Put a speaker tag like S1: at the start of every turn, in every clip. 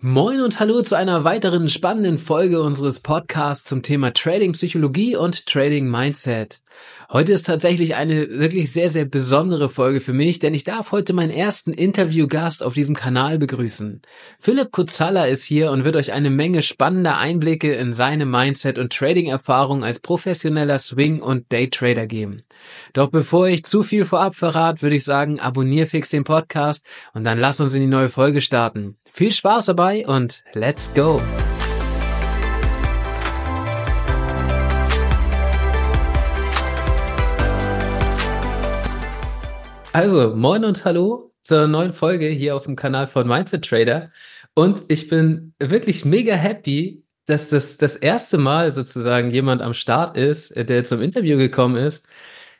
S1: Moin und hallo zu einer weiteren spannenden Folge unseres Podcasts zum Thema Trading Psychologie und Trading Mindset. Heute ist tatsächlich eine wirklich sehr, sehr besondere Folge für mich, denn ich darf heute meinen ersten Interviewgast auf diesem Kanal begrüßen. Philipp Kutzalla ist hier und wird euch eine Menge spannender Einblicke in seine Mindset- und Trading-Erfahrung als professioneller Swing- und Daytrader geben. Doch bevor ich zu viel vorab verrate, würde ich sagen, abonnier fix den Podcast und dann lass uns in die neue Folge starten. Viel Spaß dabei und let's go! Also, moin und hallo zur neuen Folge hier auf dem Kanal von Mindset Trader. Und ich bin wirklich mega happy, dass das das erste Mal sozusagen jemand am Start ist, äh, der zum Interview gekommen ist.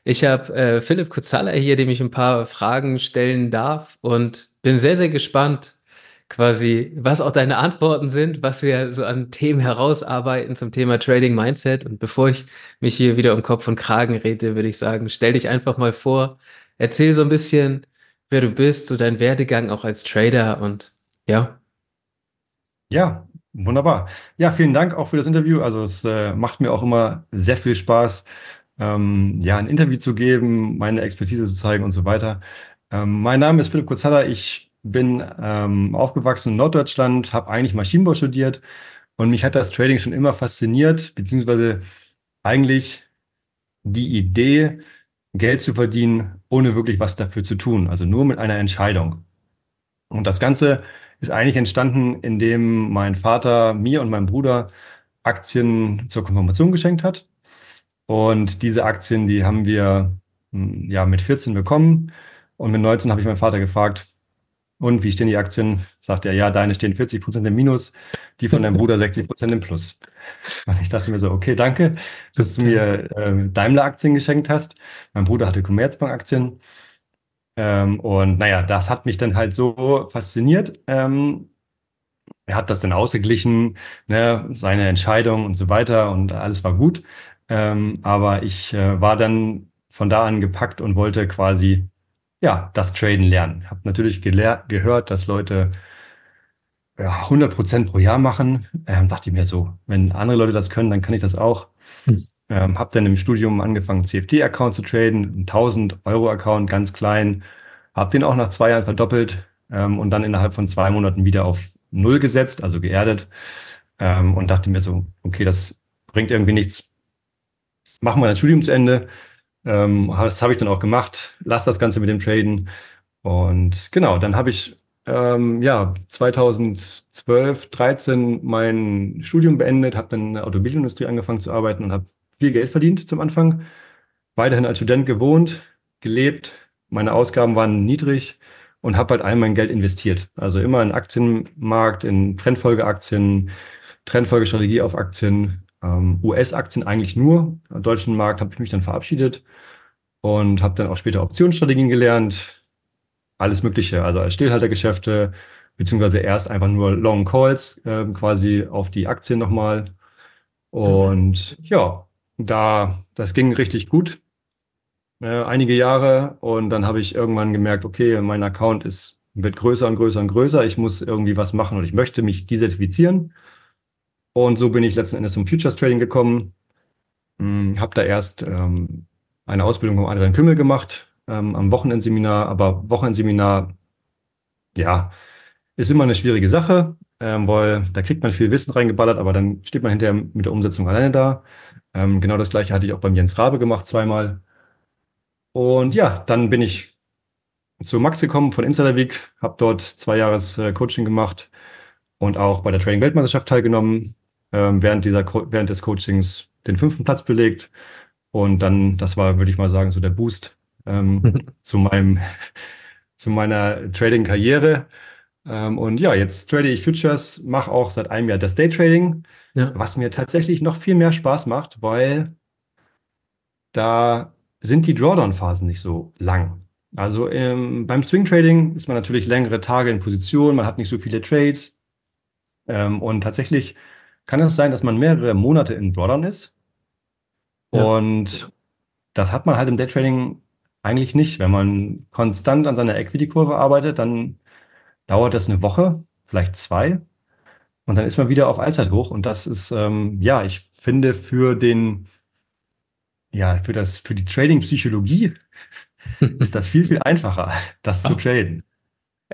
S1: Ich habe äh, Philipp Kutzalla hier, dem ich ein paar Fragen stellen darf und bin sehr, sehr gespannt, quasi, was auch deine Antworten sind, was wir so an Themen herausarbeiten zum Thema Trading Mindset. Und bevor ich mich hier wieder um Kopf und Kragen rede, würde ich sagen, stell dich einfach mal vor, Erzähl so ein bisschen, wer du bist, so dein Werdegang auch als Trader und ja.
S2: Ja, wunderbar. Ja, vielen Dank auch für das Interview. Also es äh, macht mir auch immer sehr viel Spaß, ähm, ja, ein Interview zu geben, meine Expertise zu zeigen und so weiter. Ähm, mein Name ist Philipp Kurzhaller. Ich bin ähm, aufgewachsen in Norddeutschland, habe eigentlich Maschinenbau studiert und mich hat das Trading schon immer fasziniert, beziehungsweise eigentlich die Idee, Geld zu verdienen, ohne wirklich was dafür zu tun, also nur mit einer Entscheidung. Und das Ganze ist eigentlich entstanden, indem mein Vater mir und meinem Bruder Aktien zur Konfirmation geschenkt hat. Und diese Aktien, die haben wir hm, ja mit 14 bekommen. Und mit 19 habe ich meinen Vater gefragt, und wie stehen die Aktien? Sagt er, ja, deine stehen 40 Prozent im Minus, die von deinem Bruder 60 Prozent im Plus. Und ich dachte mir so, okay, danke, dass du mir äh, Daimler-Aktien geschenkt hast. Mein Bruder hatte Commerzbank-Aktien. Ähm, und naja, das hat mich dann halt so fasziniert. Ähm, er hat das dann ausgeglichen, ne, seine Entscheidung und so weiter und alles war gut. Ähm, aber ich äh, war dann von da an gepackt und wollte quasi ja, das Traden lernen. Habe natürlich gehört, dass Leute ja, 100 Prozent pro Jahr machen. Ähm, dachte ich mir so, wenn andere Leute das können, dann kann ich das auch. Hm. Ähm, habe dann im Studium angefangen, CFD-Account zu traden, 1000 Euro-Account, ganz klein. Habe den auch nach zwei Jahren verdoppelt ähm, und dann innerhalb von zwei Monaten wieder auf Null gesetzt, also geerdet. Ähm, und dachte mir so, okay, das bringt irgendwie nichts. Machen wir das Studium zu Ende. Ähm, das habe ich dann auch gemacht. Lass das Ganze mit dem Traden. Und genau, dann habe ich ähm, ja 2012, 13 mein Studium beendet, habe dann in der Automobilindustrie angefangen zu arbeiten und habe viel Geld verdient zum Anfang. Weiterhin als Student gewohnt, gelebt. Meine Ausgaben waren niedrig und habe halt all mein Geld investiert. Also immer in Aktienmarkt, in Trendfolgeaktien, Trendfolgestrategie auf Aktien, ähm, US-Aktien eigentlich nur. Am deutschen Markt habe ich mich dann verabschiedet und habe dann auch später Optionsstrategien gelernt. Alles Mögliche, also als Stillhaltergeschäfte, beziehungsweise erst einfach nur Long Calls äh, quasi auf die Aktien nochmal. Und mhm. ja, da, das ging richtig gut. Äh, einige Jahre und dann habe ich irgendwann gemerkt, okay, mein Account ist, wird größer und größer und größer. Ich muss irgendwie was machen und ich möchte mich desertifizieren. Und so bin ich letzten Endes zum Futures Trading gekommen. Hm, habe da erst ähm, eine Ausbildung vom Adrian Kümmel gemacht, ähm, am Wochenendseminar. Aber Wochenendseminar, ja, ist immer eine schwierige Sache, ähm, weil da kriegt man viel Wissen reingeballert, aber dann steht man hinterher mit der Umsetzung alleine da. Ähm, genau das gleiche hatte ich auch beim Jens Rabe gemacht zweimal. Und ja, dann bin ich zu Max gekommen von Insider Week, habe dort zwei Jahres äh, Coaching gemacht und auch bei der Trading Weltmeisterschaft teilgenommen ähm, während, dieser, während des Coachings den fünften Platz belegt. Und dann, das war, würde ich mal sagen, so der Boost ähm, zu meinem, zu meiner Trading-Karriere. Ähm, und ja, jetzt trade ich Futures, mache auch seit einem Jahr das Daytrading, ja. was mir tatsächlich noch viel mehr Spaß macht, weil da sind die Drawdown-Phasen nicht so lang. Also ähm, beim Swing Trading ist man natürlich längere Tage in Position, man hat nicht so viele Trades. Ähm, und tatsächlich kann es sein, dass man mehrere Monate in Drawdown ist. Ja. Und das hat man halt im Daytrading eigentlich nicht. Wenn man konstant an seiner Equity-Kurve arbeitet, dann dauert das eine Woche, vielleicht zwei. und dann ist man wieder auf Allzeithoch. Und das ist, ähm, ja, ich finde für den, ja, für das, für die Trading-Psychologie ist das viel, viel einfacher, das zu traden.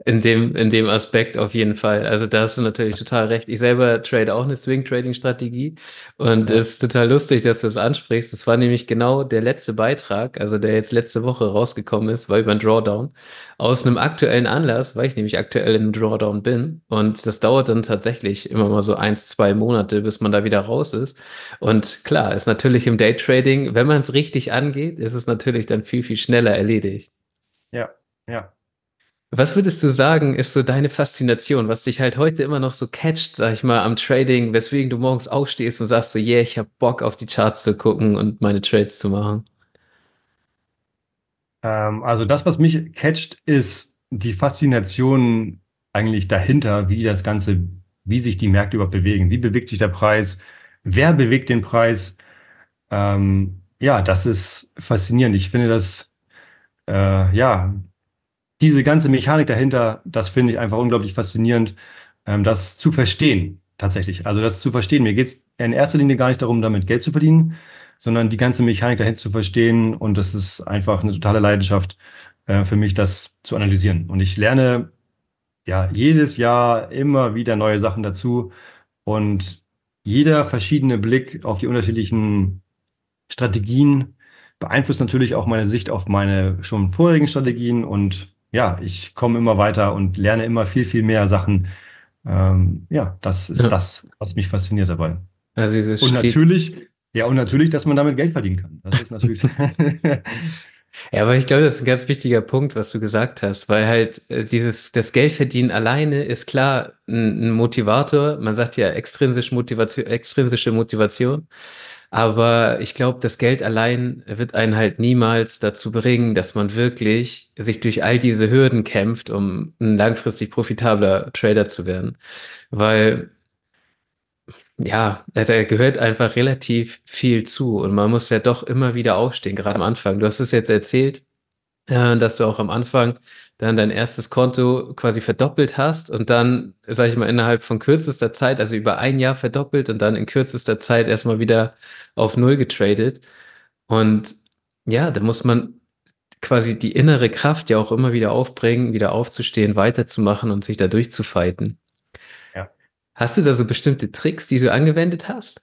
S1: In dem, in dem Aspekt auf jeden Fall. Also da hast du natürlich total recht. Ich selber trade auch eine Swing-Trading-Strategie und es ist total lustig, dass du es ansprichst. Das war nämlich genau der letzte Beitrag, also der jetzt letzte Woche rausgekommen ist, war über ein Drawdown. Aus einem aktuellen Anlass, weil ich nämlich aktuell in einem Drawdown bin. Und das dauert dann tatsächlich immer mal so eins, zwei Monate, bis man da wieder raus ist. Und klar, ist natürlich im Daytrading, wenn man es richtig angeht, ist es natürlich dann viel, viel schneller erledigt.
S2: Ja, ja.
S1: Was würdest du sagen, ist so deine Faszination, was dich halt heute immer noch so catcht, sag ich mal, am Trading, weswegen du morgens aufstehst und sagst so, yeah, ich hab Bock auf die Charts zu gucken und meine Trades zu machen?
S2: Ähm, also das, was mich catcht, ist die Faszination eigentlich dahinter, wie das Ganze, wie sich die Märkte überhaupt bewegen. Wie bewegt sich der Preis? Wer bewegt den Preis? Ähm, ja, das ist faszinierend. Ich finde das, äh, ja, diese ganze Mechanik dahinter, das finde ich einfach unglaublich faszinierend, ähm, das zu verstehen, tatsächlich. Also das zu verstehen. Mir geht es in erster Linie gar nicht darum, damit Geld zu verdienen, sondern die ganze Mechanik dahinter zu verstehen. Und das ist einfach eine totale Leidenschaft äh, für mich, das zu analysieren. Und ich lerne ja jedes Jahr immer wieder neue Sachen dazu. Und jeder verschiedene Blick auf die unterschiedlichen Strategien beeinflusst natürlich auch meine Sicht auf meine schon vorherigen Strategien und ja, ich komme immer weiter und lerne immer viel, viel mehr Sachen. Ähm, ja, das ist ja. das, was mich fasziniert dabei.
S1: Also
S2: und natürlich, ja, und natürlich, dass man damit Geld verdienen kann. Das ist natürlich.
S1: Ja, aber ich glaube, das ist ein ganz wichtiger Punkt, was du gesagt hast, weil halt äh, dieses, das Geldverdienen alleine ist klar ein, Motivator. Man sagt ja extrinsisch Motivation, extrinsische Motivation. Aber ich glaube, das Geld allein wird einen halt niemals dazu bringen, dass man wirklich sich durch all diese Hürden kämpft, um ein langfristig profitabler Trader zu werden. Weil, ja, da gehört einfach relativ viel zu und man muss ja doch immer wieder aufstehen, gerade am Anfang. Du hast es jetzt erzählt, äh, dass du auch am Anfang dann dein erstes Konto quasi verdoppelt hast und dann, sag ich mal, innerhalb von kürzester Zeit, also über ein Jahr verdoppelt und dann in kürzester Zeit erstmal wieder auf Null getradet. Und ja, da muss man quasi die innere Kraft ja auch immer wieder aufbringen, wieder aufzustehen, weiterzumachen und sich da durchzufighten. Ja. Hast du da so bestimmte Tricks, die du angewendet hast?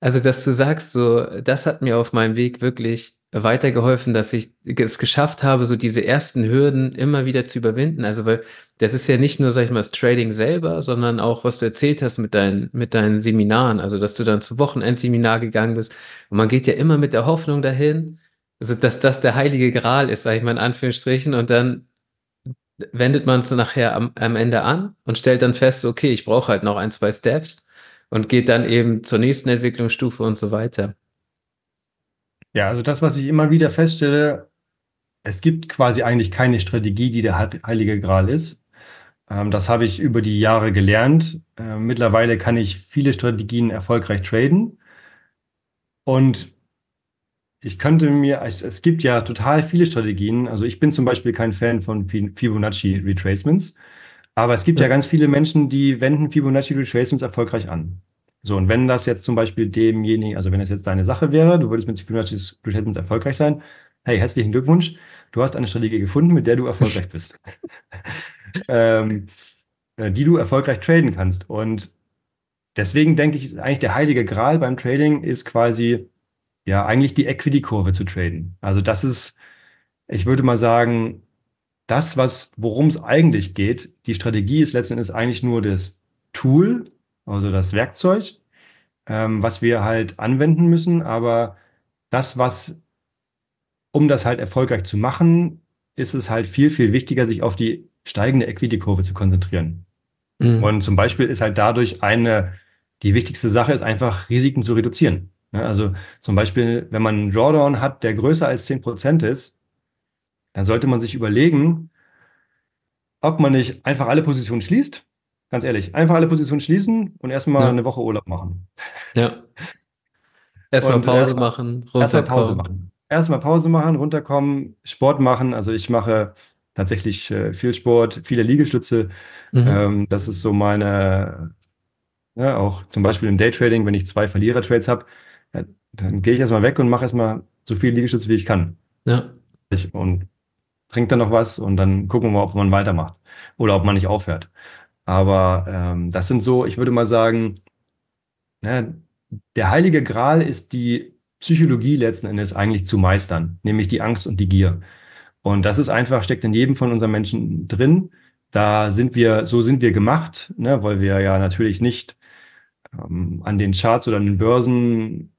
S1: Also, dass du sagst, so, das hat mir auf meinem Weg wirklich weitergeholfen, dass ich es geschafft habe, so diese ersten Hürden immer wieder zu überwinden. Also, weil das ist ja nicht nur, sag ich mal, das Trading selber, sondern auch, was du erzählt hast mit deinen, mit deinen Seminaren. Also, dass du dann zu Wochenendseminar gegangen bist. Und man geht ja immer mit der Hoffnung dahin, also, dass das der heilige Gral ist, sag ich mal in Anführungsstrichen. Und dann wendet man es nachher am, am Ende an und stellt dann fest, okay, ich brauche halt noch ein, zwei Steps und geht dann eben zur nächsten Entwicklungsstufe und so weiter.
S2: Ja, also das, was ich immer wieder feststelle, es gibt quasi eigentlich keine Strategie, die der heilige Gral ist. Ähm, das habe ich über die Jahre gelernt. Ähm, mittlerweile kann ich viele Strategien erfolgreich traden. Und ich könnte mir, es, es gibt ja total viele Strategien. Also ich bin zum Beispiel kein Fan von Fibonacci Retracements. Aber es gibt ja, ja ganz viele Menschen, die wenden Fibonacci Retracements erfolgreich an. So, und wenn das jetzt zum Beispiel demjenigen, also wenn das jetzt deine Sache wäre, du würdest mit Fibonacci Retracements erfolgreich sein, hey, herzlichen Glückwunsch, du hast eine Strategie gefunden, mit der du erfolgreich bist. ähm, äh, die du erfolgreich traden kannst. Und deswegen denke ich, ist eigentlich der heilige Gral beim Trading ist quasi, ja, eigentlich die Equity-Kurve zu traden. Also das ist, ich würde mal sagen, das, was, worum es eigentlich geht, die Strategie ist letzten Endes eigentlich nur das Tool, also das Werkzeug, ähm, was wir halt anwenden müssen. Aber das, was, um das halt erfolgreich zu machen, ist es halt viel, viel wichtiger, sich auf die steigende Equity-Kurve zu konzentrieren. Mhm. Und zum Beispiel ist halt dadurch eine, die wichtigste Sache ist einfach, Risiken zu reduzieren. Also zum Beispiel, wenn man einen Drawdown hat, der größer als 10% ist, dann sollte man sich überlegen, ob man nicht einfach alle Positionen schließt Ganz ehrlich, einfach alle Positionen schließen und erstmal ja. eine Woche Urlaub machen.
S1: Ja. Erstmal Pause erst machen,
S2: runterkommen. Erstmal Pause machen. Erstmal Pause machen, runterkommen, Sport machen. Also ich mache tatsächlich äh, viel Sport, viele Liegestütze. Mhm. Ähm, das ist so meine, Ja, auch zum Beispiel im Daytrading, wenn ich zwei Verlierer-Trades habe, dann gehe ich erstmal weg und mache erstmal so viel Liegestütze, wie ich kann.
S1: Ja.
S2: Und trinke dann noch was und dann gucken wir mal, ob man weitermacht oder ob man nicht aufhört. Aber ähm, das sind so, ich würde mal sagen, ne, der heilige Gral ist die Psychologie letzten Endes eigentlich zu meistern, nämlich die Angst und die Gier. Und das ist einfach, steckt in jedem von unseren Menschen drin. Da sind wir, so sind wir gemacht, ne, weil wir ja natürlich nicht ähm, an den Charts oder an den Börsen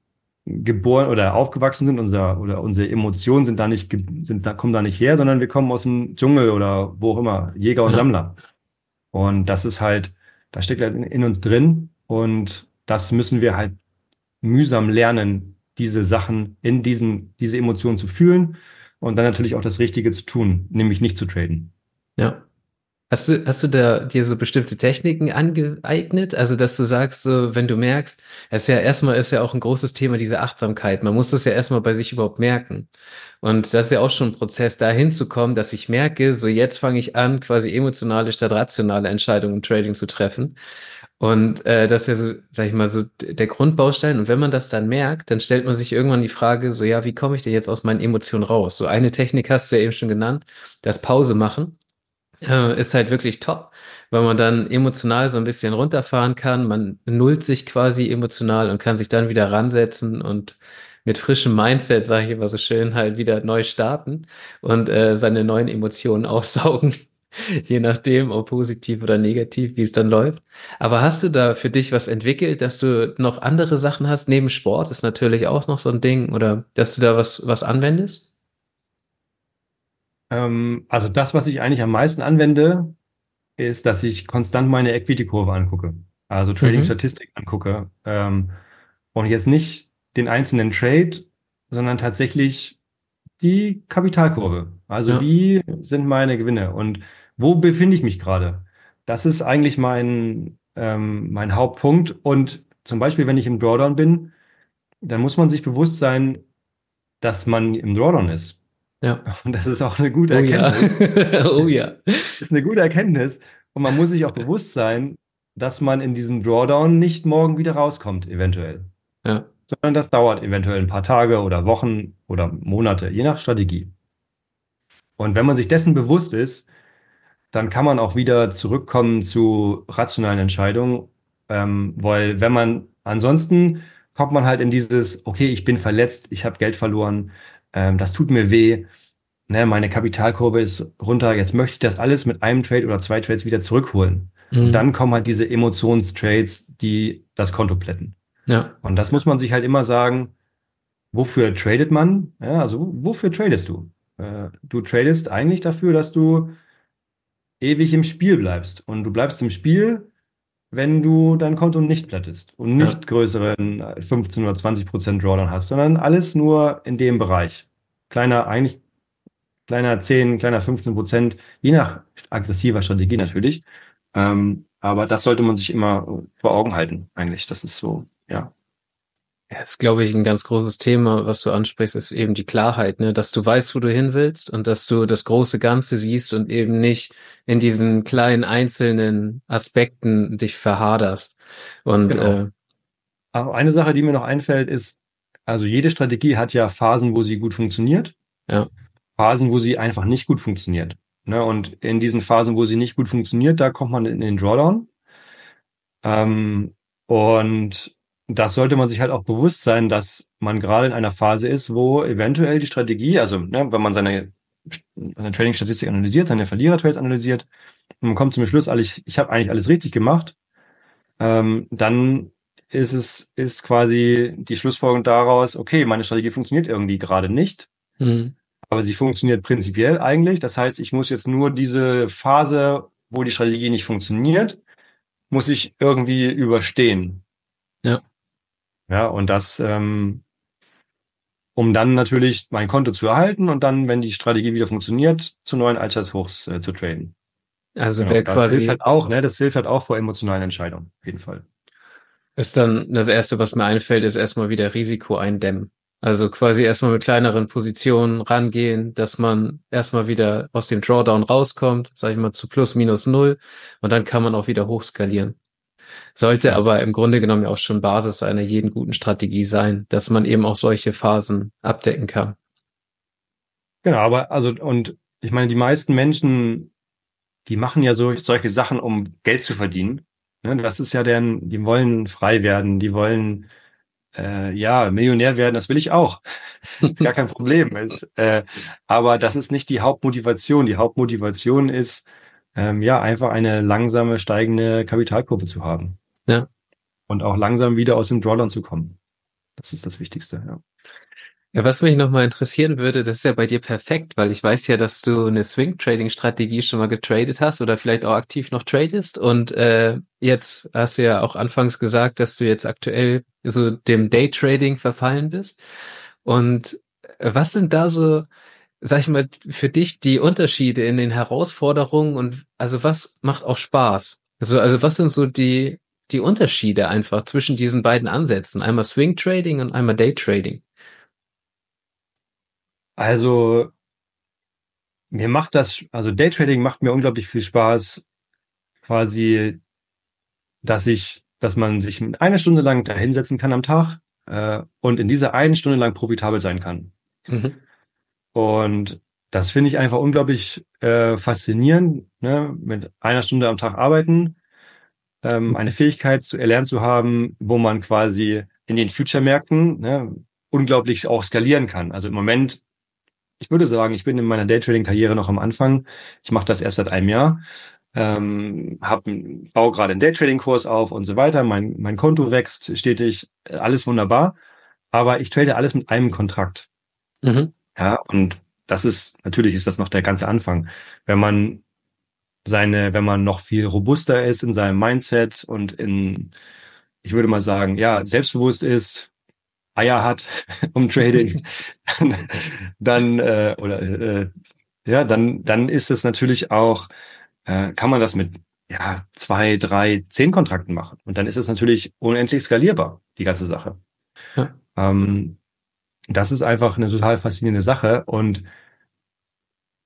S2: geboren oder aufgewachsen sind, unser, oder unsere Emotionen sind da nicht, sind da, kommen da nicht her, sondern wir kommen aus dem Dschungel oder wo auch immer, Jäger und ja. Sammler. Und das ist halt, da steckt halt in, in uns drin und das müssen wir halt mühsam lernen, diese Sachen in diesen, diese Emotionen zu fühlen und dann natürlich auch das Richtige zu tun, nämlich nicht zu traden.
S1: Ja. Hast du, hast du da dir so bestimmte Techniken angeeignet? Also, dass du sagst, so, wenn du merkst, es ist ja erstmal ist ja auch ein großes Thema, diese Achtsamkeit. Man muss das ja erstmal bei sich überhaupt merken. Und das ist ja auch schon ein Prozess, da hinzukommen, dass ich merke, so jetzt fange ich an, quasi emotionale statt rationale Entscheidungen im Trading zu treffen. Und äh, das ist ja so, sag ich mal, so der Grundbaustein. Und wenn man das dann merkt, dann stellt man sich irgendwann die Frage, so ja, wie komme ich denn jetzt aus meinen Emotionen raus? So eine Technik hast du ja eben schon genannt, das Pause machen äh, ist halt wirklich top, weil man dann emotional so ein bisschen runterfahren kann. Man nullt sich quasi emotional und kann sich dann wieder ransetzen und mit frischem Mindset, sage ich immer so schön, halt wieder neu starten und äh, seine neuen Emotionen aufsaugen. Je nachdem, ob positiv oder negativ, wie es dann läuft. Aber hast du da für dich was entwickelt, dass du noch andere Sachen hast? Neben Sport ist natürlich auch noch so ein Ding oder dass du da was, was anwendest?
S2: Ähm, also das, was ich eigentlich am meisten anwende, ist, dass ich konstant meine Equity-Kurve angucke. Also Trading-Statistik mhm. angucke. Ähm, und jetzt nicht den einzelnen Trade, sondern tatsächlich die Kapitalkurve. Also ja. wie sind meine Gewinne und wo befinde ich mich gerade? Das ist eigentlich mein, ähm, mein Hauptpunkt. Und zum Beispiel, wenn ich im Drawdown bin, dann muss man sich bewusst sein, dass man im Drawdown ist. Ja. Und das ist auch eine gute oh, Erkenntnis.
S1: Ja. oh ja.
S2: Ist eine gute Erkenntnis. Und man muss sich auch bewusst sein, dass man in diesem Drawdown nicht morgen wieder rauskommt, eventuell. Ja. Sondern das dauert eventuell ein paar Tage oder Wochen oder Monate, je nach Strategie. Und wenn man sich dessen bewusst ist, dann kann man auch wieder zurückkommen zu rationalen Entscheidungen, ähm, weil wenn man ansonsten kommt man halt in dieses, okay, ich bin verletzt, ich habe Geld verloren, ähm, das tut mir weh, ne, meine Kapitalkurve ist runter, jetzt möchte ich das alles mit einem Trade oder zwei Trades wieder zurückholen. Mhm. Und dann kommen halt diese Emotionstrades, die das Konto plätten. Ja. Und das muss man sich halt immer sagen, wofür tradet man? Ja, also wofür tradest du? Äh, du tradest eigentlich dafür, dass du ewig im Spiel bleibst. Und du bleibst im Spiel, wenn du dein Konto nicht plättest und nicht ja. größeren 15 oder 20 Prozent Drawdown hast, sondern alles nur in dem Bereich. Kleiner, eigentlich kleiner 10, kleiner 15 Prozent, je nach aggressiver Strategie natürlich. Ähm, aber das sollte man sich immer vor Augen halten, eigentlich. Das ist so, ja.
S1: Ja, ist, glaube ich, ein ganz großes Thema, was du ansprichst, ist eben die Klarheit, ne? dass du weißt, wo du hin willst und dass du das große Ganze siehst und eben nicht in diesen kleinen einzelnen Aspekten dich verhaderst. Und genau. äh,
S2: Aber eine Sache, die mir noch einfällt, ist, also jede Strategie hat ja Phasen, wo sie gut funktioniert. Ja. Phasen, wo sie einfach nicht gut funktioniert. Ne? Und in diesen Phasen, wo sie nicht gut funktioniert, da kommt man in den Drawdown. Ähm, und das sollte man sich halt auch bewusst sein, dass man gerade in einer Phase ist, wo eventuell die Strategie, also ne, wenn man seine, seine Trading-Statistik analysiert, seine Verlierer-Trades analysiert, und man kommt zum Schluss, ich, ich habe eigentlich alles richtig gemacht, ähm, dann ist es ist quasi die Schlussfolgerung daraus, okay, meine Strategie funktioniert irgendwie gerade nicht, mhm. aber sie funktioniert prinzipiell eigentlich. Das heißt, ich muss jetzt nur diese Phase, wo die Strategie nicht funktioniert, muss ich irgendwie überstehen. Ja. Und das, ähm, um dann natürlich mein Konto zu erhalten und dann, wenn die Strategie wieder funktioniert, zu neuen Allzeithochs äh, zu traden. Also ja, wer das quasi. Das hilft halt auch, ne? Das hilft halt auch vor emotionalen Entscheidungen, auf jeden Fall.
S1: Ist dann das erste, was mir einfällt, ist erstmal wieder Risiko eindämmen. Also quasi erstmal mit kleineren Positionen rangehen, dass man erstmal wieder aus dem Drawdown rauskommt, sage ich mal zu plus minus null und dann kann man auch wieder hochskalieren. Sollte aber im Grunde genommen ja auch schon Basis einer jeden guten Strategie sein, dass man eben auch solche Phasen abdecken kann.
S2: Genau, aber also, und ich meine, die meisten Menschen, die machen ja so, solche Sachen, um Geld zu verdienen. Ne, das ist ja deren, die wollen frei werden, die wollen äh, ja Millionär werden, das will ich auch. ist gar kein Problem. Ist, äh, aber das ist nicht die Hauptmotivation. Die Hauptmotivation ist, ähm, ja, einfach eine langsame steigende Kapitalkurve zu haben.
S1: Ja.
S2: Und auch langsam wieder aus dem Drawdown zu kommen. Das ist das Wichtigste, ja.
S1: Ja, was mich nochmal interessieren würde, das ist ja bei dir perfekt, weil ich weiß ja, dass du eine Swing-Trading-Strategie schon mal getradet hast oder vielleicht auch aktiv noch tradest. Und äh, jetzt hast du ja auch anfangs gesagt, dass du jetzt aktuell so dem Day-Trading verfallen bist. Und was sind da so, sag ich mal, für dich die Unterschiede in den Herausforderungen und also was macht auch Spaß? Also, also was sind so die, die Unterschiede einfach zwischen diesen beiden Ansätzen? Einmal Swing-Trading und einmal Day-Trading.
S2: Also mir macht das, also Daytrading macht mir unglaublich viel Spaß, quasi, dass ich, dass man sich eine Stunde lang da hinsetzen kann am Tag äh, und in dieser einen Stunde lang profitabel sein kann. Mhm. Und das finde ich einfach unglaublich äh, faszinierend, ne? mit einer Stunde am Tag arbeiten, ähm, eine Fähigkeit zu erlernen zu haben, wo man quasi in den Future-Märkten ne, unglaublich auch skalieren kann. Also im Moment ich würde sagen, ich bin in meiner Daytrading-Karriere noch am Anfang. Ich mache das erst seit einem Jahr. Ähm, hab, baue gerade einen Daytrading-Kurs auf und so weiter. Mein, mein Konto wächst stetig, alles wunderbar. Aber ich trade alles mit einem Kontrakt. Mhm. Ja, und das ist, natürlich ist das noch der ganze Anfang. Wenn man seine, wenn man noch viel robuster ist in seinem Mindset und in, ich würde mal sagen, ja, selbstbewusst ist, Eier hat um Trading, dann, dann äh, oder äh, ja, dann dann ist es natürlich auch, äh, kann man das mit ja zwei, drei, zehn Kontrakten machen und dann ist es natürlich unendlich skalierbar die ganze Sache. Ja. Ähm, das ist einfach eine total faszinierende Sache und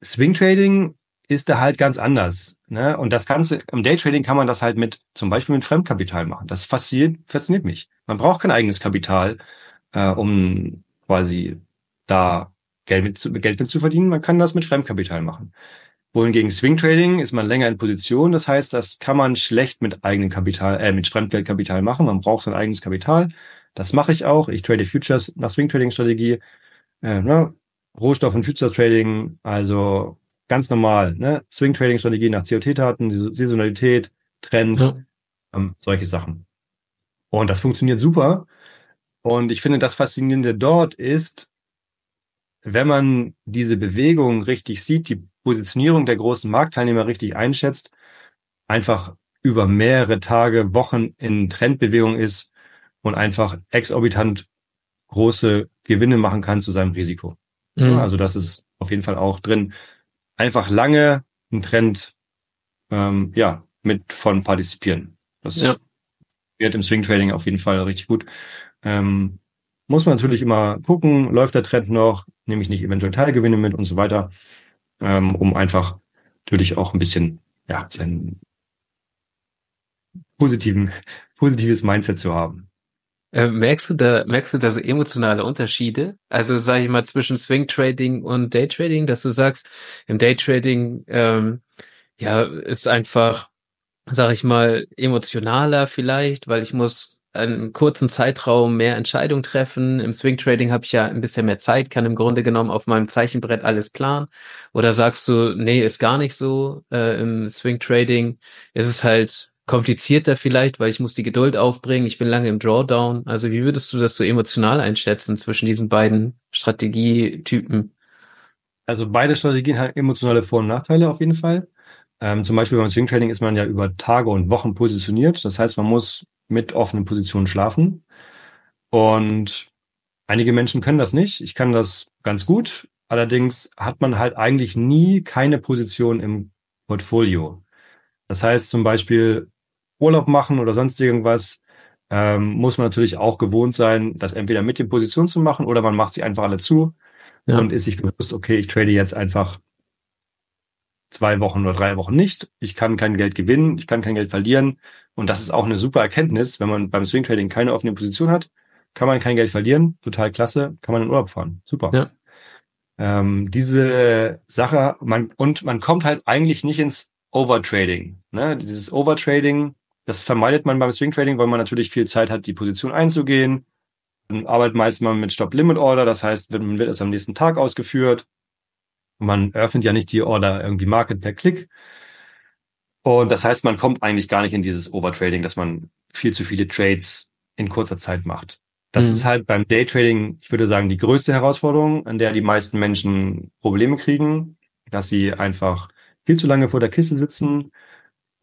S2: Swing Trading ist da halt ganz anders. Ne? Und das Ganze, im Daytrading kann man das halt mit, zum Beispiel mit Fremdkapital machen. Das fasziniert, fasziniert mich. Man braucht kein eigenes Kapital, äh, um quasi da Geld mit, zu, Geld mit zu verdienen. Man kann das mit Fremdkapital machen. Wohingegen Swing Trading ist man länger in Position. Das heißt, das kann man schlecht mit eigenem Kapital, äh, mit Fremdgeldkapital machen. Man braucht sein eigenes Kapital. Das mache ich auch. Ich trade Futures nach Swing Trading Strategie. Äh, ne? Rohstoff und Future Trading, also ganz normal, ne? Swing Trading Strategie nach COT-Daten, Saisonalität, Trend, ja. ähm, solche Sachen. Und das funktioniert super. Und ich finde, das Faszinierende dort ist, wenn man diese Bewegung richtig sieht, die Positionierung der großen Marktteilnehmer richtig einschätzt, einfach über mehrere Tage, Wochen in Trendbewegung ist und einfach exorbitant große Gewinne machen kann zu seinem Risiko. Mhm. Also das ist auf jeden Fall auch drin. Einfach lange ein Trend, ähm, ja, mit von partizipieren. Das ja. wird im Swing Trading auf jeden Fall richtig gut. Ähm, muss man natürlich immer gucken, läuft der Trend noch, nehme ich nicht eventuell Teilgewinne mit und so weiter, ähm, um einfach natürlich auch ein bisschen, ja, sein positiven, positives Mindset zu haben.
S1: Äh, merkst du da, merkst du da so emotionale Unterschiede? Also sage ich mal zwischen Swing Trading und Day Trading, dass du sagst, im Day Trading ähm, ja ist einfach, sage ich mal, emotionaler vielleicht, weil ich muss einem kurzen Zeitraum mehr Entscheidungen treffen. Im Swing Trading habe ich ja ein bisschen mehr Zeit, kann im Grunde genommen auf meinem Zeichenbrett alles planen. Oder sagst du, nee, ist gar nicht so. Äh, Im Swing Trading ist es halt komplizierter vielleicht, weil ich muss die Geduld aufbringen. Ich bin lange im Drawdown. Also wie würdest du das so emotional einschätzen zwischen diesen beiden Strategietypen?
S2: Also beide Strategien haben emotionale Vor- und Nachteile auf jeden Fall. Ähm, zum Beispiel beim Swing Trading ist man ja über Tage und Wochen positioniert. Das heißt, man muss mit offenen Positionen schlafen. Und einige Menschen können das nicht. Ich kann das ganz gut. Allerdings hat man halt eigentlich nie keine Position im Portfolio. Das heißt zum Beispiel Urlaub machen oder sonst irgendwas, ähm, muss man natürlich auch gewohnt sein, das entweder mit den Positionen zu machen oder man macht sie einfach alle zu ja. und ist sich bewusst, okay, ich trade jetzt einfach zwei Wochen oder drei Wochen nicht. Ich kann kein Geld gewinnen, ich kann kein Geld verlieren. Und das ist auch eine super Erkenntnis, wenn man beim Swing Trading keine offene Position hat, kann man kein Geld verlieren. Total klasse, kann man in Urlaub fahren. Super. Ja. Ähm, diese Sache, man, und man kommt halt eigentlich nicht ins Overtrading. Ne? Dieses Overtrading, das vermeidet man beim Swing Trading, weil man natürlich viel Zeit hat, die Position einzugehen. Man arbeitet meist mal mit Stop-Limit-Order, das heißt, man wird es am nächsten Tag ausgeführt. Man öffnet ja nicht die Order irgendwie Market per Klick. Und das heißt, man kommt eigentlich gar nicht in dieses Overtrading, dass man viel zu viele Trades in kurzer Zeit macht. Das mhm. ist halt beim Daytrading, ich würde sagen, die größte Herausforderung, an der die meisten Menschen Probleme kriegen, dass sie einfach viel zu lange vor der Kiste sitzen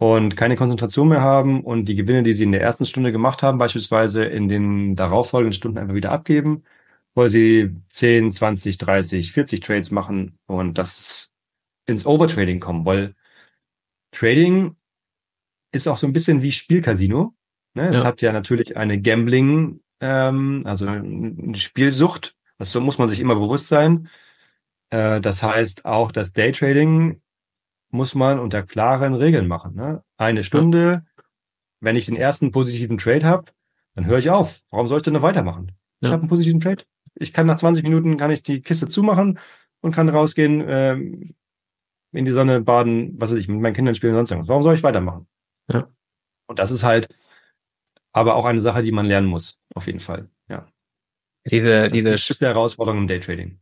S2: und keine Konzentration mehr haben und die Gewinne, die sie in der ersten Stunde gemacht haben, beispielsweise in den darauffolgenden Stunden einfach wieder abgeben, weil sie 10, 20, 30, 40 Trades machen und das ins Overtrading kommen, weil Trading ist auch so ein bisschen wie Spielcasino. Ne? Es ja. hat ja natürlich eine Gambling, ähm, also eine Spielsucht. Das muss man sich immer bewusst sein. Äh, das heißt auch das Daytrading muss man unter klaren Regeln machen. Ne? Eine Stunde, wenn ich den ersten positiven Trade habe, dann höre ich auf. Warum soll ich denn noch weitermachen? Ich ja. habe einen positiven Trade. Ich kann nach 20 Minuten kann ich die Kiste zumachen und kann rausgehen, ähm, in die Sonne baden, was weiß ich, mit meinen Kindern spielen und sonst irgendwas. Warum soll ich weitermachen? Ja. Und das ist halt aber auch eine Sache, die man lernen muss, auf jeden Fall. Ja.
S1: Diese, das diese
S2: ist die Herausforderung im Daytrading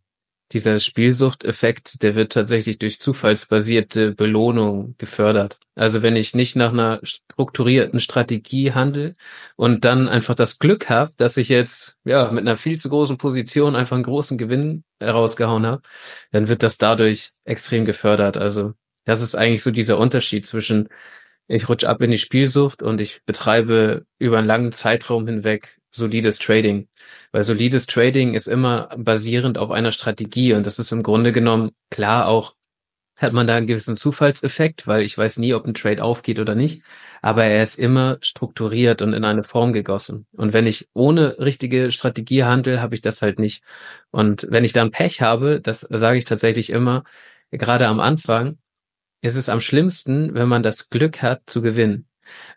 S1: dieser Spielsuchteffekt, der wird tatsächlich durch zufallsbasierte Belohnung gefördert. Also wenn ich nicht nach einer strukturierten Strategie handle und dann einfach das Glück habe, dass ich jetzt ja mit einer viel zu großen Position einfach einen großen Gewinn herausgehauen habe, dann wird das dadurch extrem gefördert. Also das ist eigentlich so dieser Unterschied zwischen ich rutsche ab in die Spielsucht und ich betreibe über einen langen Zeitraum hinweg solides Trading. Weil solides Trading ist immer basierend auf einer Strategie und das ist im Grunde genommen klar auch hat man da einen gewissen Zufallseffekt, weil ich weiß nie, ob ein Trade aufgeht oder nicht, aber er ist immer strukturiert und in eine Form gegossen. Und wenn ich ohne richtige Strategie handle, habe ich das halt nicht. Und wenn ich dann Pech habe, das sage ich tatsächlich immer, gerade am Anfang, ist es am schlimmsten, wenn man das Glück hat zu gewinnen.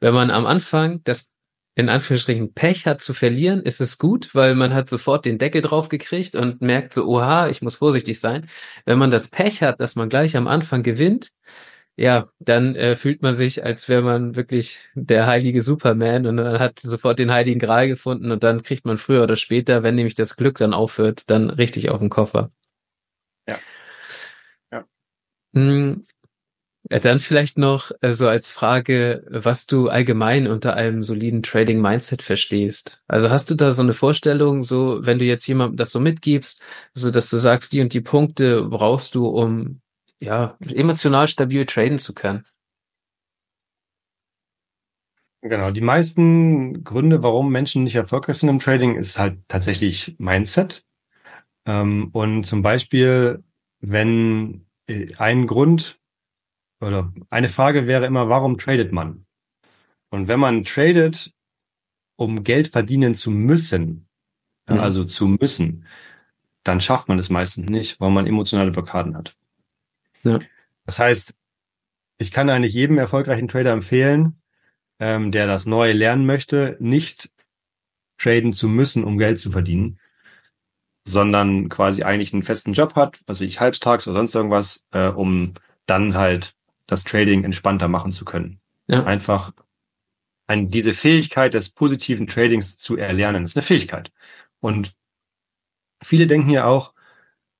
S1: Wenn man am Anfang das in Anführungsstrichen Pech hat zu verlieren, ist es gut, weil man hat sofort den Deckel drauf gekriegt und merkt so, oha, ich muss vorsichtig sein. Wenn man das Pech hat, dass man gleich am Anfang gewinnt, ja, dann äh, fühlt man sich, als wäre man wirklich der heilige Superman und dann hat sofort den heiligen Gral gefunden und dann kriegt man früher oder später, wenn nämlich das Glück dann aufhört, dann richtig auf den Koffer.
S2: Ja. Ja.
S1: Hm, dann vielleicht noch äh, so als Frage, was du allgemein unter einem soliden Trading Mindset verstehst. Also hast du da so eine Vorstellung, so wenn du jetzt jemandem das so mitgibst, so dass du sagst, die und die Punkte brauchst du, um ja emotional stabil traden zu können?
S2: Genau, die meisten Gründe, warum Menschen nicht erfolgreich sind im Trading, ist halt tatsächlich Mindset. Ähm, und zum Beispiel, wenn äh, ein Grund oder eine Frage wäre immer, warum tradet man? Und wenn man tradet, um Geld verdienen zu müssen, mhm. also zu müssen, dann schafft man es meistens nicht, weil man emotionale Blockaden hat. Ja. Das heißt, ich kann eigentlich jedem erfolgreichen Trader empfehlen, ähm, der das Neue lernen möchte, nicht traden zu müssen, um Geld zu verdienen, sondern quasi eigentlich einen festen Job hat, also ich halbstags oder sonst irgendwas, äh, um dann halt das Trading entspannter machen zu können. Ja. Einfach ein, diese Fähigkeit des positiven Tradings zu erlernen, ist eine Fähigkeit. Und viele denken ja auch,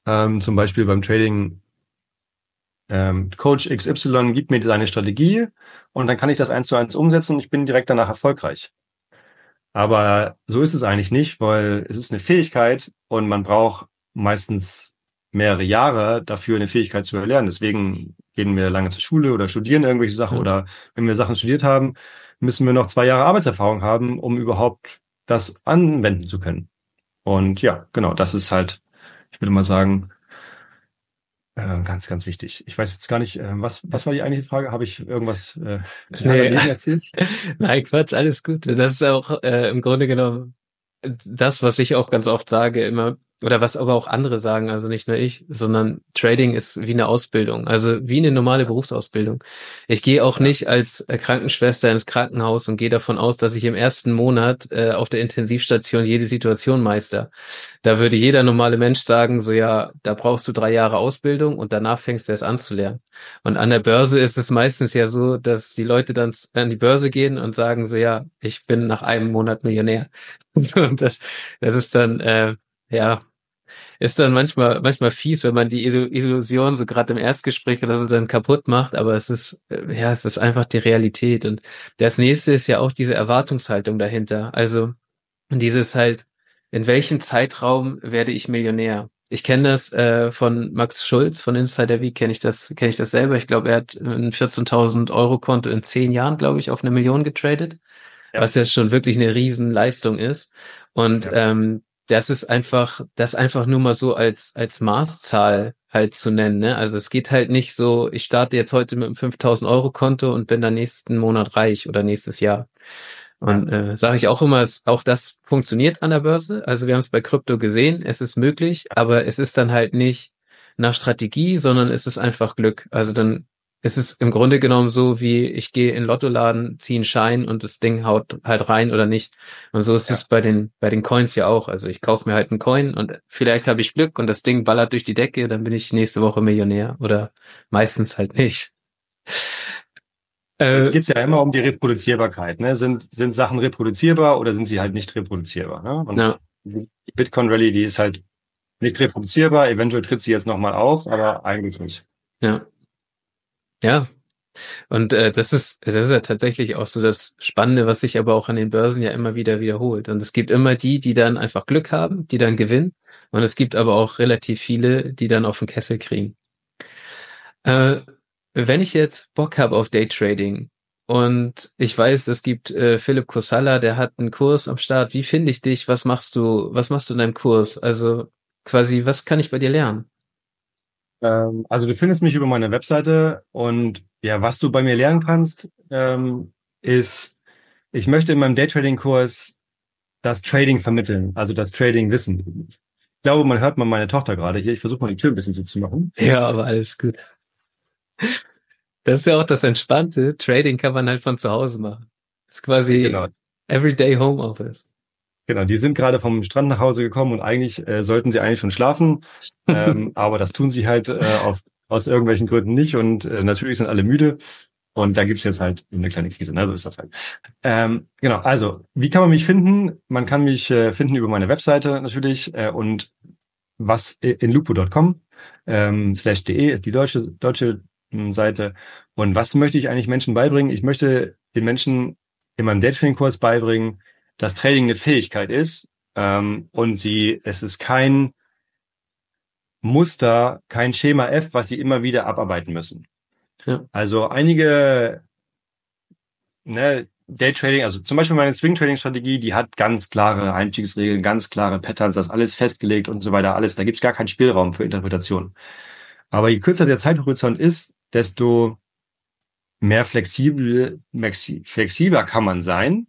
S2: ähm, zum Beispiel beim Trading, ähm, Coach XY gibt mir seine Strategie und dann kann ich das eins zu eins umsetzen und ich bin direkt danach erfolgreich. Aber so ist es eigentlich nicht, weil es ist eine Fähigkeit und man braucht meistens mehrere Jahre dafür, eine Fähigkeit zu erlernen. Deswegen gehen wir lange zur Schule oder studieren irgendwelche Sachen ja. oder wenn wir Sachen studiert haben, müssen wir noch zwei Jahre Arbeitserfahrung haben, um überhaupt das anwenden zu können. Und ja, genau, das ist halt, ich würde mal sagen, äh, ganz, ganz wichtig. Ich weiß jetzt gar nicht, äh, was, was war die eigentliche Frage? Habe ich irgendwas äh,
S1: nee. erzählt? Nein, Quatsch, alles gut. Das ist auch äh, im Grunde genommen das, was ich auch ganz oft sage, immer oder was aber auch andere sagen, also nicht nur ich, sondern Trading ist wie eine Ausbildung, also wie eine normale Berufsausbildung. Ich gehe auch nicht als Krankenschwester ins Krankenhaus und gehe davon aus, dass ich im ersten Monat äh, auf der Intensivstation jede Situation meister. Da würde jeder normale Mensch sagen, so ja, da brauchst du drei Jahre Ausbildung und danach fängst du erst an zu lernen. Und an der Börse ist es meistens ja so, dass die Leute dann an die Börse gehen und sagen so ja, ich bin nach einem Monat Millionär. und das, das ist dann äh, ja ist dann manchmal, manchmal fies, wenn man die Illusion so gerade im Erstgespräch oder so dann kaputt macht, aber es ist, äh, ja, es ist einfach die Realität. Und das nächste ist ja auch diese Erwartungshaltung dahinter. Also dieses halt, in welchem Zeitraum werde ich Millionär? Ich kenne das äh, von Max Schulz von Insider Week, kenne ich das, kenne ich das selber. Ich glaube, er hat ein 14.000 Euro Konto in zehn Jahren, glaube ich, auf eine Million getradet, ja. was ja schon wirklich eine Riesenleistung ist. Und ja. ähm, das ist einfach, das einfach nur mal so als, als Maßzahl halt zu nennen. Ne? Also es geht halt nicht so, ich starte jetzt heute mit einem 5000 Euro Konto und bin dann nächsten Monat reich oder nächstes Jahr. Und äh, sage ich auch immer, es, auch das funktioniert an der Börse. Also wir haben es bei Krypto gesehen, es ist möglich, aber es ist dann halt nicht nach Strategie, sondern es ist einfach Glück. Also dann es ist im Grunde genommen so, wie ich gehe in Lottoladen, ziehe einen Schein und das Ding haut halt rein oder nicht. Und so ist ja. es bei den, bei den Coins ja auch. Also ich kaufe mir halt einen Coin und vielleicht habe ich Glück und das Ding ballert durch die Decke, dann bin ich nächste Woche Millionär oder meistens halt nicht.
S2: Es geht ja immer um die Reproduzierbarkeit. Ne? Sind, sind Sachen reproduzierbar oder sind sie halt nicht reproduzierbar? Ne? Und ja. die Bitcoin Rally, die ist halt nicht reproduzierbar. Eventuell tritt sie jetzt nochmal auf, aber eigentlich nicht.
S1: Ja. Ja. Und äh, das ist das ist ja tatsächlich auch so das Spannende, was sich aber auch an den Börsen ja immer wieder wiederholt. Und es gibt immer die, die dann einfach Glück haben, die dann gewinnen. Und es gibt aber auch relativ viele, die dann auf den Kessel kriegen. Äh, wenn ich jetzt Bock habe auf Daytrading und ich weiß, es gibt äh, Philipp Kosalla, der hat einen Kurs am Start. Wie finde ich dich? Was machst du? Was machst du in deinem Kurs? Also quasi, was kann ich bei dir lernen?
S2: Ähm, also du findest mich über meine Webseite und ja, was du bei mir lernen kannst, ähm, ist, ich möchte in meinem Daytrading-Kurs das Trading vermitteln, also das Trading wissen. Ich glaube, man hört mal meine Tochter gerade hier. Ich versuche mal die Tür ein bisschen so zu machen.
S1: Ja, aber alles gut. Das ist ja auch das Entspannte. Trading kann man halt von zu Hause machen. Das ist quasi genau. Everyday Homeoffice.
S2: Genau, die sind gerade vom Strand nach Hause gekommen und eigentlich äh, sollten sie eigentlich schon schlafen, ähm, aber das tun sie halt äh, auf, aus irgendwelchen Gründen nicht und äh, natürlich sind alle müde und da gibt's jetzt halt eine kleine Krise, ne? so ist das halt. Ähm, genau, also wie kann man mich finden? Man kann mich äh, finden über meine Webseite natürlich äh, und was in lupo.com ähm, slash de ist die deutsche deutsche hm, Seite und was möchte ich eigentlich Menschen beibringen? Ich möchte den Menschen in meinem Daytrading-Kurs beibringen, dass Trading eine Fähigkeit ist ähm, und sie, es ist kein Muster, kein Schema F, was sie immer wieder abarbeiten müssen. Ja. Also einige ne, Daytrading, also zum Beispiel meine Swing Trading Strategie, die hat ganz klare Einstiegsregeln, ganz klare Patterns, das alles festgelegt und so weiter, alles. Da gibt es gar keinen Spielraum für Interpretation. Aber je kürzer der Zeithorizont ist, desto mehr flexibel, flexibler kann man sein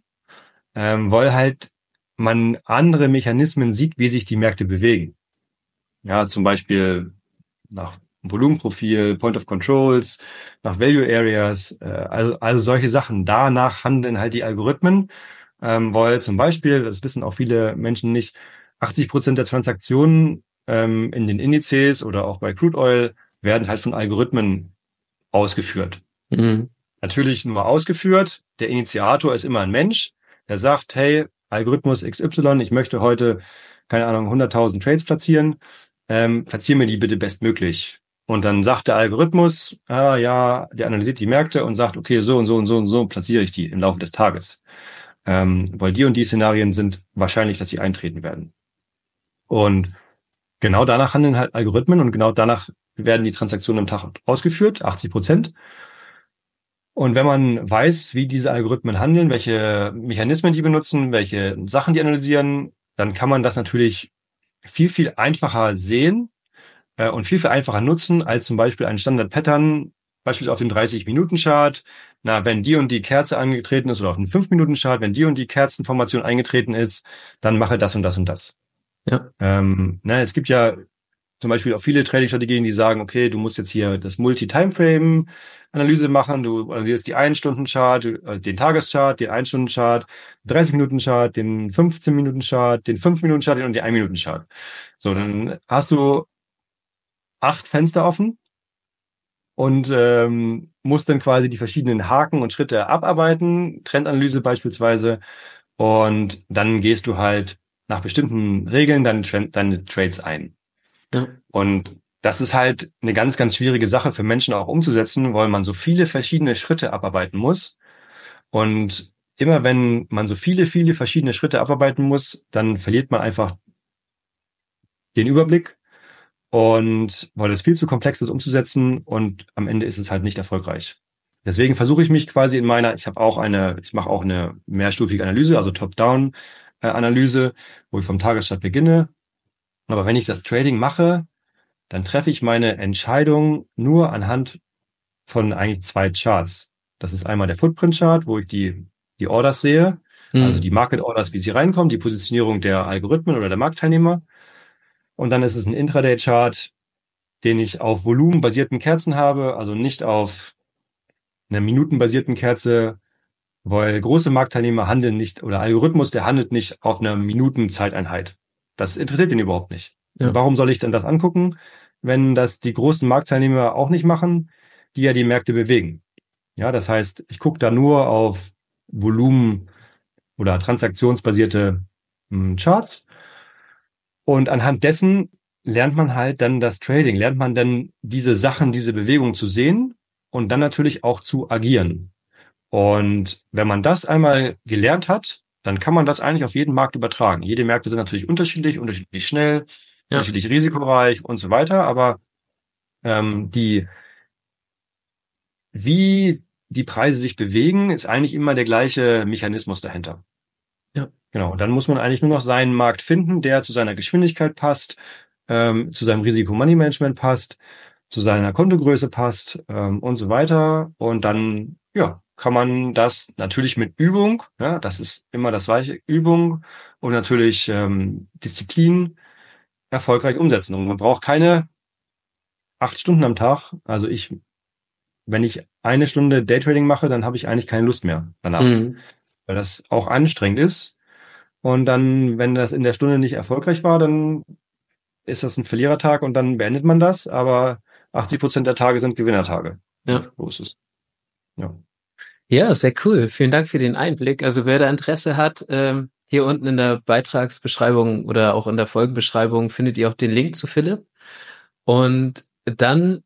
S2: ähm, weil halt man andere Mechanismen sieht, wie sich die Märkte bewegen. Ja, zum Beispiel nach Volumenprofil, Point of Controls, nach Value Areas, äh, also, also solche Sachen. Danach handeln halt die Algorithmen, ähm, weil zum Beispiel, das wissen auch viele Menschen nicht, 80 Prozent der Transaktionen ähm, in den Indizes oder auch bei Crude Oil werden halt von Algorithmen ausgeführt. Mhm. Natürlich nur ausgeführt. Der Initiator ist immer ein Mensch, der sagt, hey, Algorithmus XY, ich möchte heute, keine Ahnung, 100.000 Trades platzieren, ähm, platziere mir die bitte bestmöglich. Und dann sagt der Algorithmus, ah ja, der analysiert die Märkte und sagt, okay, so und so und so und so platziere ich die im Laufe des Tages. Ähm, weil die und die Szenarien sind wahrscheinlich, dass sie eintreten werden. Und genau danach handeln halt Algorithmen und genau danach werden die Transaktionen am Tag ausgeführt, 80 Prozent. Und wenn man weiß, wie diese Algorithmen handeln, welche Mechanismen die benutzen, welche Sachen die analysieren, dann kann man das natürlich viel, viel einfacher sehen äh, und viel, viel einfacher nutzen als zum Beispiel ein Standard-Pattern, beispielsweise auf dem 30-Minuten-Chart. Na, wenn die und die Kerze angetreten ist oder auf dem 5-Minuten-Chart, wenn die und die Kerzenformation eingetreten ist, dann mache das und das und das. Ja. Ähm, na, es gibt ja zum Beispiel auch viele Trading-Strategien, die sagen, okay, du musst jetzt hier das Multi-Timeframe-Analyse machen, du analysierst die 1-Stunden-Chart, äh, den Tageschart, den 1-Stunden-Chart, 30-Minuten-Chart, den 15-Minuten-Chart, den 5-Minuten-Chart und den 1-Minuten-Chart. So, dann hast du acht Fenster offen und ähm, musst dann quasi die verschiedenen Haken und Schritte abarbeiten, Trendanalyse beispielsweise, und dann gehst du halt nach bestimmten Regeln deine, deine Trades ein. Ja. Und das ist halt eine ganz, ganz schwierige Sache für Menschen auch umzusetzen, weil man so viele verschiedene Schritte abarbeiten muss. Und immer wenn man so viele, viele verschiedene Schritte abarbeiten muss, dann verliert man einfach den Überblick und weil es viel zu komplex ist umzusetzen und am Ende ist es halt nicht erfolgreich. Deswegen versuche ich mich quasi in meiner, ich habe auch eine, ich mache auch eine mehrstufige Analyse, also Top-Down-Analyse, wo ich vom Tagesstart beginne. Aber wenn ich das Trading mache, dann treffe ich meine Entscheidung nur anhand von eigentlich zwei Charts. Das ist einmal der Footprint-Chart, wo ich die, die Orders sehe, mhm. also die Market Orders, wie sie reinkommen, die Positionierung der Algorithmen oder der Marktteilnehmer. Und dann ist es ein Intraday-Chart, den ich auf volumenbasierten Kerzen habe, also nicht auf einer minutenbasierten Kerze, weil große Marktteilnehmer handeln nicht oder Algorithmus, der handelt nicht auf einer Minutenzeiteinheit. Das interessiert ihn überhaupt nicht. Ja. Warum soll ich denn das angucken, wenn das die großen Marktteilnehmer auch nicht machen, die ja die Märkte bewegen? Ja, das heißt, ich gucke da nur auf Volumen oder transaktionsbasierte hm, Charts und anhand dessen lernt man halt dann das Trading, lernt man dann diese Sachen, diese Bewegungen zu sehen und dann natürlich auch zu agieren. Und wenn man das einmal gelernt hat, dann kann man das eigentlich auf jeden Markt übertragen. Jede Märkte sind natürlich unterschiedlich, unterschiedlich schnell, ja. unterschiedlich risikoreich und so weiter, aber ähm, die wie die Preise sich bewegen, ist eigentlich immer der gleiche Mechanismus dahinter. Ja. Genau. Und dann muss man eigentlich nur noch seinen Markt finden, der zu seiner Geschwindigkeit passt, ähm, zu seinem Risiko-Money-Management passt, zu seiner Kontogröße passt ähm, und so weiter. Und dann, ja, kann man das natürlich mit Übung, ja, das ist immer das gleiche, Übung und natürlich ähm, Disziplin erfolgreich umsetzen. Und man braucht keine acht Stunden am Tag. Also ich, wenn ich eine Stunde Daytrading mache, dann habe ich eigentlich keine Lust mehr danach. Mhm weil das auch anstrengend ist. Und dann, wenn das in der Stunde nicht erfolgreich war, dann ist das ein Verlierertag und dann beendet man das. Aber 80 Prozent der Tage sind Gewinnertage.
S1: Ja. So ist es. Ja. Ja, sehr cool. Vielen Dank für den Einblick. Also wer da Interesse hat, ähm, hier unten in der Beitragsbeschreibung oder auch in der Folgenbeschreibung findet ihr auch den Link zu Philipp. Und dann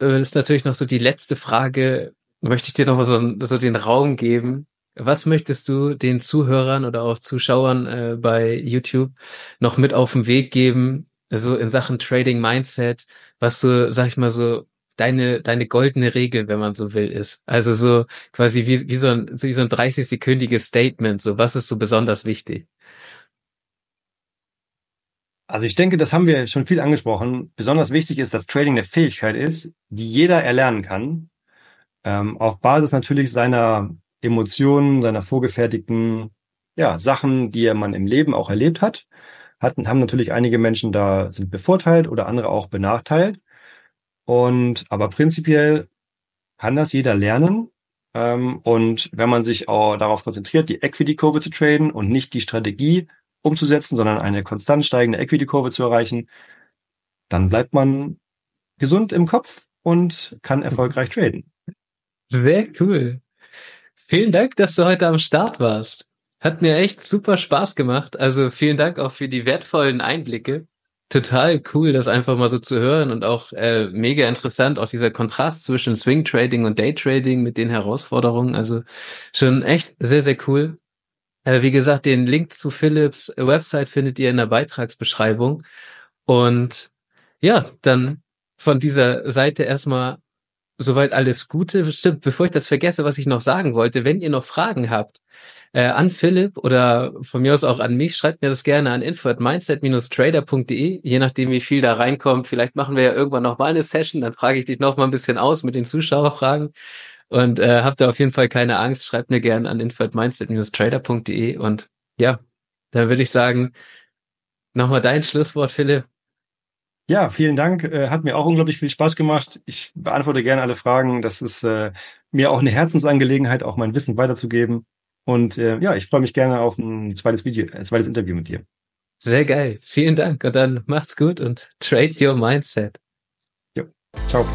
S1: äh, ist natürlich noch so die letzte Frage, möchte ich dir noch mal so, so den Raum geben, was möchtest du den Zuhörern oder auch Zuschauern äh, bei YouTube noch mit auf den Weg geben, so in Sachen Trading Mindset, was so, sag ich mal so, deine, deine goldene Regel, wenn man so will, ist. Also so quasi wie, wie so ein, wie so ein 30-sekündiges Statement, so was ist so besonders wichtig?
S2: Also ich denke, das haben wir schon viel angesprochen. Besonders wichtig ist, dass Trading eine Fähigkeit ist, die jeder erlernen kann, ähm, auf Basis natürlich seiner Emotionen, seiner vorgefertigten ja, Sachen, die man im Leben auch erlebt hat. Hatten, haben natürlich einige Menschen da sind bevorteilt oder andere auch benachteilt. Und aber prinzipiell kann das jeder lernen. Ähm, und wenn man sich auch darauf konzentriert, die Equity-Kurve zu traden und nicht die Strategie umzusetzen, sondern eine konstant steigende Equity-Kurve zu erreichen, dann bleibt man gesund im Kopf und kann erfolgreich traden.
S1: Sehr cool. Vielen Dank, dass du heute am Start warst. Hat mir echt super Spaß gemacht. Also vielen Dank auch für die wertvollen Einblicke. Total cool, das einfach mal so zu hören und auch äh, mega interessant, auch dieser Kontrast zwischen Swing Trading und Day Trading mit den Herausforderungen. Also schon echt sehr, sehr cool. Äh, wie gesagt, den Link zu Philips Website findet ihr in der Beitragsbeschreibung. Und ja, dann von dieser Seite erstmal soweit alles Gute. Stimmt, bevor ich das vergesse, was ich noch sagen wollte, wenn ihr noch Fragen habt, äh, an Philipp oder von mir aus auch an mich, schreibt mir das gerne an info@mindset-trader.de, je nachdem wie viel da reinkommt. Vielleicht machen wir ja irgendwann noch mal eine Session, dann frage ich dich noch mal ein bisschen aus mit den Zuschauerfragen. Und äh, habt ihr auf jeden Fall keine Angst, schreibt mir gerne an info@mindset-trader.de und ja, dann würde ich sagen, Nochmal dein Schlusswort, Philipp.
S2: Ja, vielen Dank. Äh, hat mir auch unglaublich viel Spaß gemacht. Ich beantworte gerne alle Fragen. Das ist äh, mir auch eine Herzensangelegenheit, auch mein Wissen weiterzugeben. Und äh, ja, ich freue mich gerne auf ein zweites Video, ein zweites Interview mit dir.
S1: Sehr geil. Vielen Dank. Und dann macht's gut und trade your mindset.
S2: Ja. Ciao.